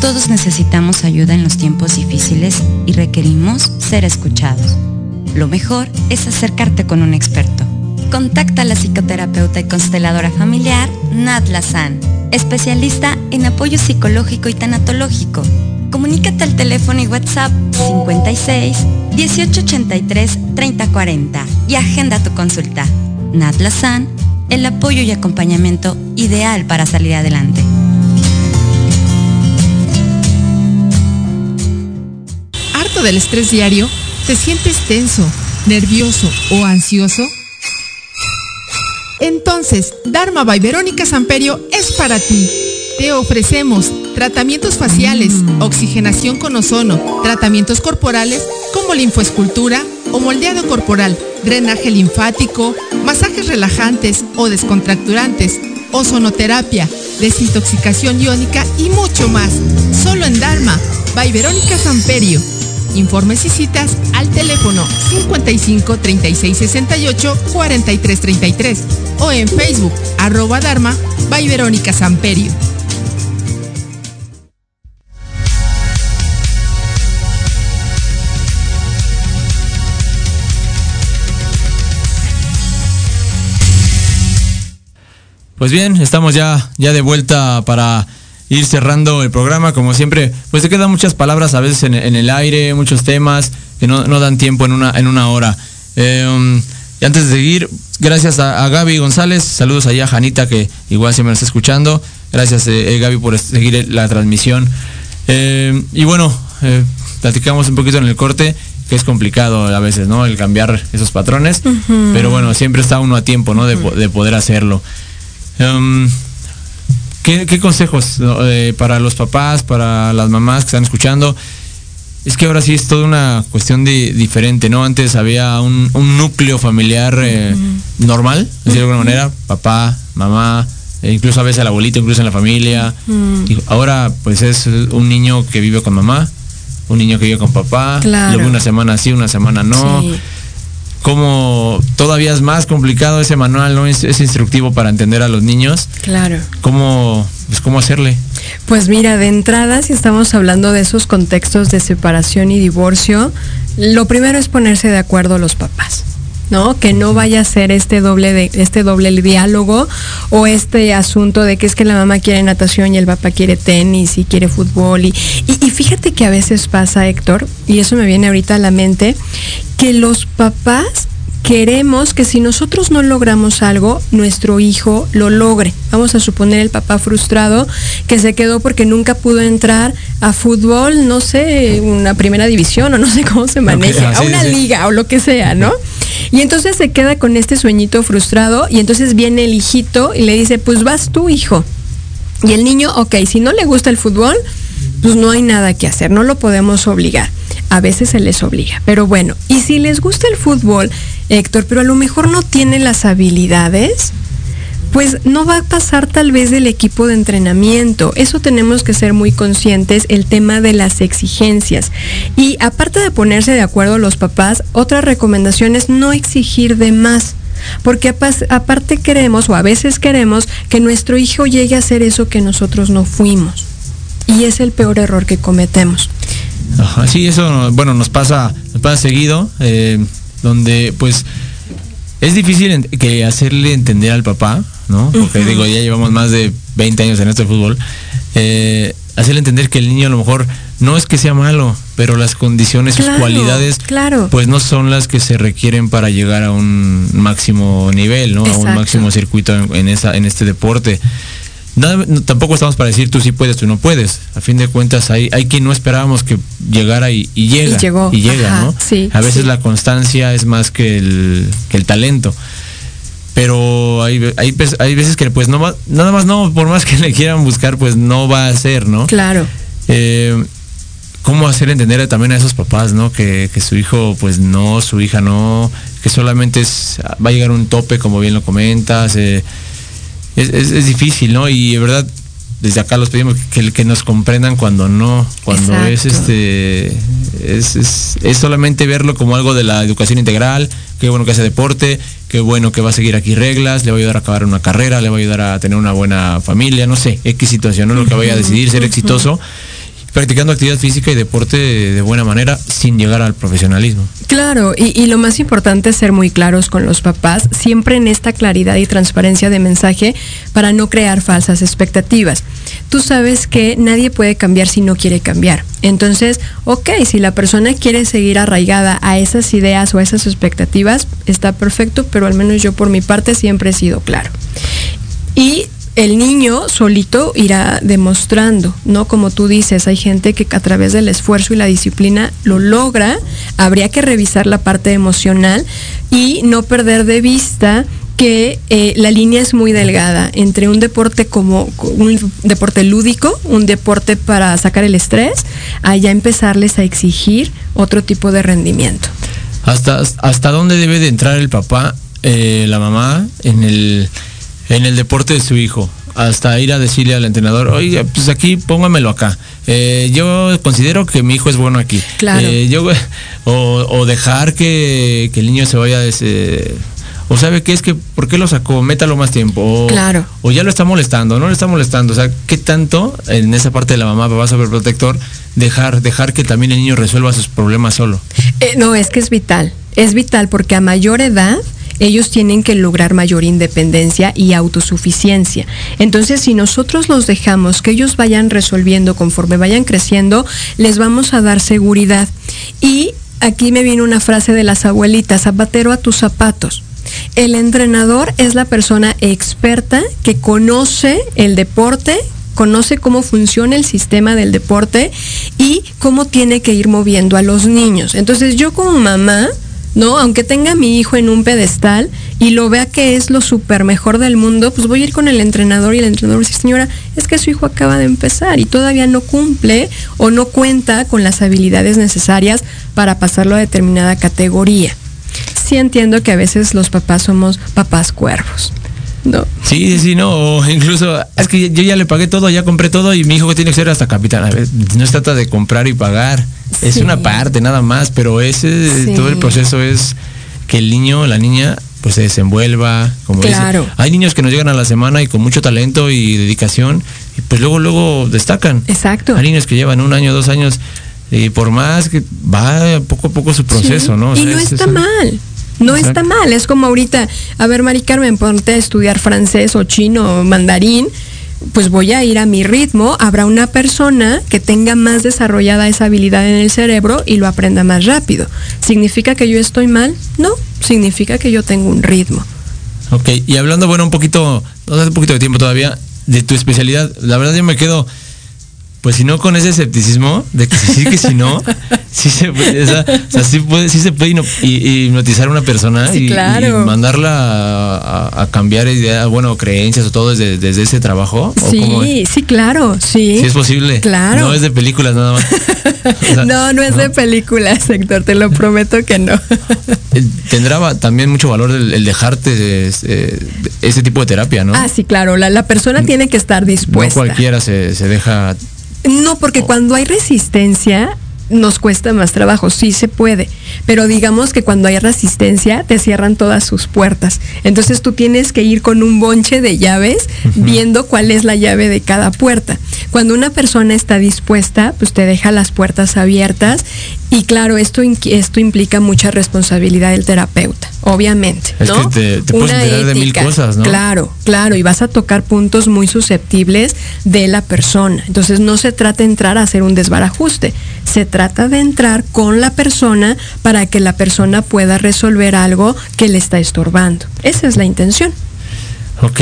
todos necesitamos ayuda en los tiempos difíciles y requerimos ser escuchados. Lo mejor es acercarte con un experto. Contacta a la psicoterapeuta y consteladora familiar Nat Lazan, especialista en apoyo psicológico y tanatológico. Comunícate al teléfono y WhatsApp 56 1883 3040 y agenda tu consulta. Nat Lazan, el apoyo y acompañamiento ideal para salir adelante. ¿Harto del estrés diario? ¿Te sientes tenso, nervioso o ansioso? Entonces, Dharma by Verónica Samperio es para ti. Te ofrecemos tratamientos faciales, oxigenación con ozono, tratamientos corporales como linfoescultura o moldeado corporal, drenaje linfático, masajes relajantes o descontracturantes, ozonoterapia, desintoxicación iónica y mucho más. Solo en Dharma by Verónica Samperio. Informes y citas al teléfono 55 36 68 43 33 o en Facebook arroba Dharma by Verónica Samperio. Pues bien, estamos ya, ya de vuelta para ir cerrando el programa. Como siempre, pues se quedan muchas palabras a veces en, en el aire, muchos temas que no, no, dan tiempo en una, en una hora. Eh, um, y antes de seguir, gracias a, a, Gaby González, saludos allá a Janita que igual siempre nos está escuchando. Gracias eh, Gaby por seguir la transmisión. Eh, y bueno, platicamos un poquito en el corte que es complicado a veces, ¿no? El cambiar esos patrones. Uh -huh. Pero bueno, siempre está uno a tiempo, ¿no? De, de poder hacerlo. Um, ¿qué, ¿qué, consejos eh, para los papás, para las mamás que están escuchando? Es que ahora sí es toda una cuestión de diferente, ¿no? Antes había un, un núcleo familiar eh, uh -huh. normal, de alguna manera, papá, mamá, e incluso a veces el abuelito, incluso en la familia. Y ahora pues es un niño que vive con mamá, un niño que vive con papá, Claro. luego una semana sí, una semana no. Sí. Como todavía es más complicado ese manual, ¿no? Es, es instructivo para entender a los niños. Claro. ¿Cómo, pues, cómo hacerle? Pues mira, de entrada, si estamos hablando de esos contextos de separación y divorcio, lo primero es ponerse de acuerdo los papás. ¿No? Que no vaya a ser este doble de, este doble diálogo o este asunto de que es que la mamá quiere natación y el papá quiere tenis y quiere fútbol y, y, y fíjate que a veces pasa, Héctor, y eso me viene ahorita a la mente, que los papás queremos que si nosotros no logramos algo, nuestro hijo lo logre. Vamos a suponer el papá frustrado que se quedó porque nunca pudo entrar a fútbol, no sé, una primera división o no sé cómo se maneja, Okay, ah, a una liga o lo que sea, ¿no? Y entonces se queda con este sueñito frustrado y entonces viene el hijito y le dice, pues vas tú, hijo. Y el niño, ok, si no le gusta el fútbol, pues no hay nada que hacer, no lo podemos obligar. A veces se les obliga, pero bueno, y si les gusta el fútbol, Héctor, pero a lo mejor no tienen las habilidades, Pues no va a pasar tal vez del equipo de entrenamiento. Eso tenemos que ser muy conscientes, el tema de las exigencias. Y aparte de ponerse de acuerdo los papás, otra recomendación es no exigir de más. Porque aparte queremos, o a veces queremos, que nuestro hijo llegue a hacer eso que nosotros no fuimos. Y es el peor error que cometemos. Sí, eso, bueno, nos pasa, nos pasa seguido, eh, donde pues es difícil que hacerle entender al papá, ¿no? Porque digo, ya llevamos más de 20 años en este fútbol, eh, hacerle entender que el niño a lo mejor no es que sea malo, pero las condiciones, sus cualidades, claro. pues no son las que se requieren para llegar a un máximo nivel, ¿no? A un máximo circuito en, en esa, en este deporte. Nada- no, tampoco estamos para decir tú sí puedes, tú no puedes. A fin de cuentas hay, hay quien no esperábamos que llegara y, y llega. Y llegó, llega, ajá, ¿no? sí, a veces sí. la constancia es más que el, que el talento. Pero hay, hay, hay veces que pues no va, nada más no, por más que le quieran buscar, pues no va a ser, ¿no? Claro. Eh, cómo hacer entender también a esos papás, ¿no? Que, que su hijo, pues no, su hija no, que solamente es, va a llegar un tope, como bien lo comentas. eh, es, es- es difícil, ¿no? Y de verdad, desde acá los pedimos que, que nos comprendan cuando no, cuando es este, es, es, es solamente verlo como algo de la educación integral, qué bueno que hace deporte, qué bueno que va a seguir aquí reglas, le va a ayudar a acabar una carrera, le va a ayudar a tener una buena familia, no sé, X situación, ¿no? Lo que vaya a decidir, ser exitoso, practicando actividad física y deporte de, buena manera sin llegar al profesionalismo. Claro, y, y lo más importante es ser muy claros con los papás, siempre en esta claridad y transparencia de mensaje para no crear falsas expectativas. Tú sabes que nadie puede cambiar si no quiere cambiar. Entonces, ok, si la persona quiere seguir arraigada a esas ideas o a esas expectativas, está perfecto, pero al menos yo por mi parte siempre he sido claro. Y el niño solito irá demostrando, ¿no? Como tú dices, hay gente que a través del esfuerzo y la disciplina lo logra. Habría que revisar la parte emocional y no perder de vista que eh, la línea es muy delgada entre un deporte como un deporte lúdico, un deporte para sacar el estrés, a ya empezarles a exigir otro tipo de rendimiento. ¿Hasta, hasta dónde debe de entrar el papá, eh, la mamá, en el, en el deporte de su hijo? Hasta ir a decirle al entrenador, oye, pues aquí póngamelo acá. Eh, yo considero que mi hijo es bueno aquí. Claro. Eh, yo, o, o dejar que, que el niño se vaya de ese... O sabe qué es que, ¿por qué lo sacó? Métalo más tiempo. O, Claro. o ya lo está molestando, no lo está molestando. O sea, ¿qué tanto en esa parte de la mamá, papá sobreprotector, dejar, dejar que también el niño resuelva sus problemas solo? Eh, no, es que es vital. Es vital porque a mayor edad ellos tienen que lograr mayor independencia y autosuficiencia. Entonces, si nosotros los dejamos que ellos vayan resolviendo conforme vayan creciendo, les vamos a dar seguridad. Y aquí me viene una frase de las abuelitas, zapatero a tus zapatos. El entrenador es la persona experta que conoce el deporte, conoce cómo funciona el sistema del deporte y cómo tiene que ir moviendo a los niños. Entonces yo como mamá, ¿no? Aunque tenga a mi hijo en un pedestal y lo vea que es lo súper mejor del mundo, pues voy a ir con el entrenador y el entrenador dice, señora, es que su hijo acaba de empezar y todavía no cumple o no cuenta con las habilidades necesarias para pasarlo a determinada categoría. Sí entiendo que a veces los papás somos papás cuervos. No. Sí, sí, no, o incluso, es que yo ya le pagué todo, ya compré todo y mi hijo tiene que ser hasta capitán. A ver, no se trata de comprar y pagar, es Sí. una parte nada más, pero ese, Sí. todo el proceso es que el niño, la niña, pues se desenvuelva, como dice. Claro. Hay niños que nos llegan a la semana y con mucho talento y dedicación, y pues luego, luego destacan. Exacto. Hay niños que llevan un año, dos años, y por más que va poco a poco su proceso, Sí, ¿no? O y no es- está es- mal. No Exacto. está mal. Es como ahorita, a ver, Mari Carmen, ponte a estudiar francés o chino o mandarín. Pues voy a ir a mi ritmo. Habrá una persona que tenga más desarrollada esa habilidad en el cerebro y lo aprenda más rápido. ¿Significa que yo estoy mal? No. Significa que yo tengo un ritmo. Ok, y hablando, bueno, un poquito, nos un poquito de tiempo todavía, de tu especialidad, la verdad yo me quedo pues si no con ese escepticismo de que si sí, que si no, sí se puede, o sea, sí, puede, sí se puede hipno- hi- hipnotizar a una persona Sí, y, claro. y mandarla a, a- a cambiar ideas, bueno, creencias o todo desde, desde ese trabajo. ¿o cómo es? Sí, sí, claro, sí. Sí es posible. Claro. No es de películas nada más. O sea, no, no es de películas, Héctor, te lo prometo que no. eh, Tendrá también mucho valor el, el dejarte eh, ese tipo de terapia, ¿no? Ah, sí, claro, la, la persona tiene que estar no dispuesta. cualquiera se, se deja No, porque cuando hay resistencia nos cuesta más trabajo, sí se puede, pero digamos que cuando hay resistencia te cierran todas sus puertas. Entonces tú tienes que ir con un bonche de llaves viendo cuál es la llave de cada puerta. Cuando una persona está dispuesta, pues te deja las puertas abiertas. Y claro, esto, esto implica mucha responsabilidad del terapeuta, obviamente. Es ¿no? que te- te puedes Una enterar de mil cosas, ¿no? Claro, claro, y vas a tocar puntos muy susceptibles de la persona. Entonces no se trata de entrar a hacer un desbarajuste, se trata de entrar con la persona para que la persona pueda resolver algo que le está estorbando. Esa es la intención. Ok.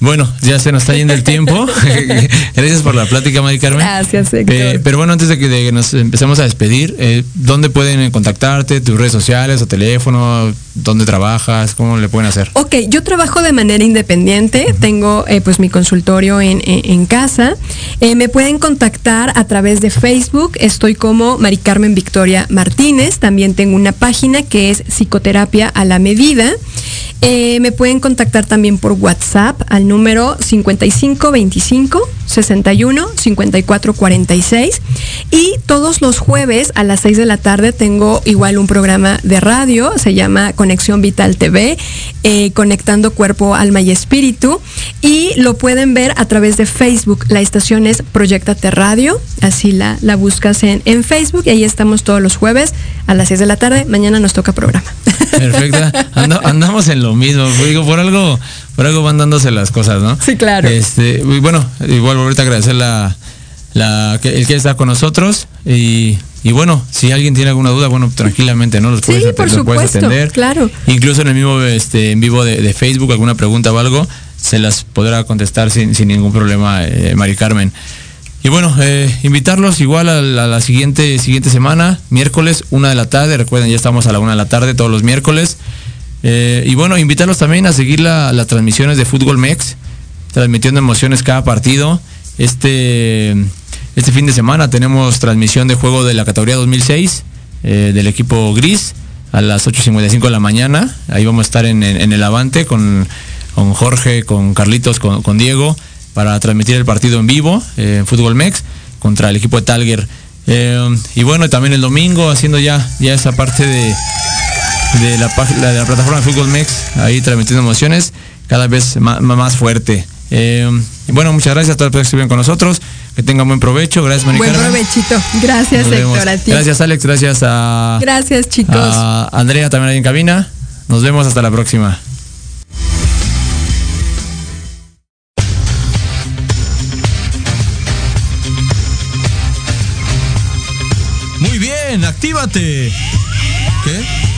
Bueno, ya se nos está yendo el tiempo. Gracias por la plática, Mari Carmen. Gracias, Héctor. Eh, pero bueno, antes de que, de que nos empecemos a despedir, eh, ¿dónde pueden contactarte? ¿Tus redes sociales o teléfono? ¿Dónde trabajas? ¿Cómo le pueden hacer? Ok, yo trabajo de manera independiente, tengo eh, pues mi consultorio en, en- en casa. Me pueden contactar a través de Facebook, estoy como Mari Carmen Victoria Martínez, también tengo una página que es Psicoterapia a la Medida. Me pueden contactar también por WhatsApp al número 5525 61 54 46 y todos los jueves a las 6 de la tarde tengo igual un programa de radio, se llama Conexión Vital TV, eh, conectando cuerpo, alma y espíritu y lo pueden ver a través de Facebook. La estación es Proyectate Radio, así la, la buscas en, en Facebook y ahí estamos todos los jueves a las 6 de la tarde. Mañana nos toca programa. Perfecta. Anda- andamos en lo mismo. Digo, por algo, por algo van dándose las cosas, ¿no? Sí, claro. Este, y bueno, igual ahorita agradecer la, la el que está con nosotros y, y bueno, si alguien tiene alguna duda, bueno, tranquilamente, ¿no? Los puedes, Sí, por los puedes supuesto, atender. claro. Incluso en el mismo este, en vivo de, de Facebook, alguna pregunta o algo, se las podrá contestar sin, sin ningún problema, eh, Mari Carmen. Y bueno, eh, invitarlos igual a la, a la siguiente, siguiente semana, miércoles, una de la tarde. Recuerden, ya estamos a la una de la tarde todos los miércoles. Eh, y bueno, invitarlos también a seguir la- las transmisiones de Fútbol Mex, transmitiendo emociones cada partido. Este, este fin de semana tenemos transmisión de juego de la categoría 2006 eh, del equipo gris a las 8.55 de la mañana. Ahí vamos a estar en, en- el Avante con, con Jorge, con Carlitos, con, con Diego, para transmitir el partido en vivo eh, en Fútbol Mex contra el equipo de Talger. Y bueno, también el domingo haciendo ya, ya esa parte de, de la, la- de la plataforma de Fútbol Mex, ahí transmitiendo emociones cada vez ma- más, fuerte. Eh, y bueno, muchas gracias a las personas que estuvieron con nosotros. Que tengan buen provecho. Gracias, Mari Buen Carmen. provechito. Gracias, Nos vemos. Héctor, a ti. Gracias, Alex. Gracias a, Gracias, chicos. a Andrea también ahí en cabina. Nos vemos hasta la próxima. Muy bien, actívate. ¿Qué?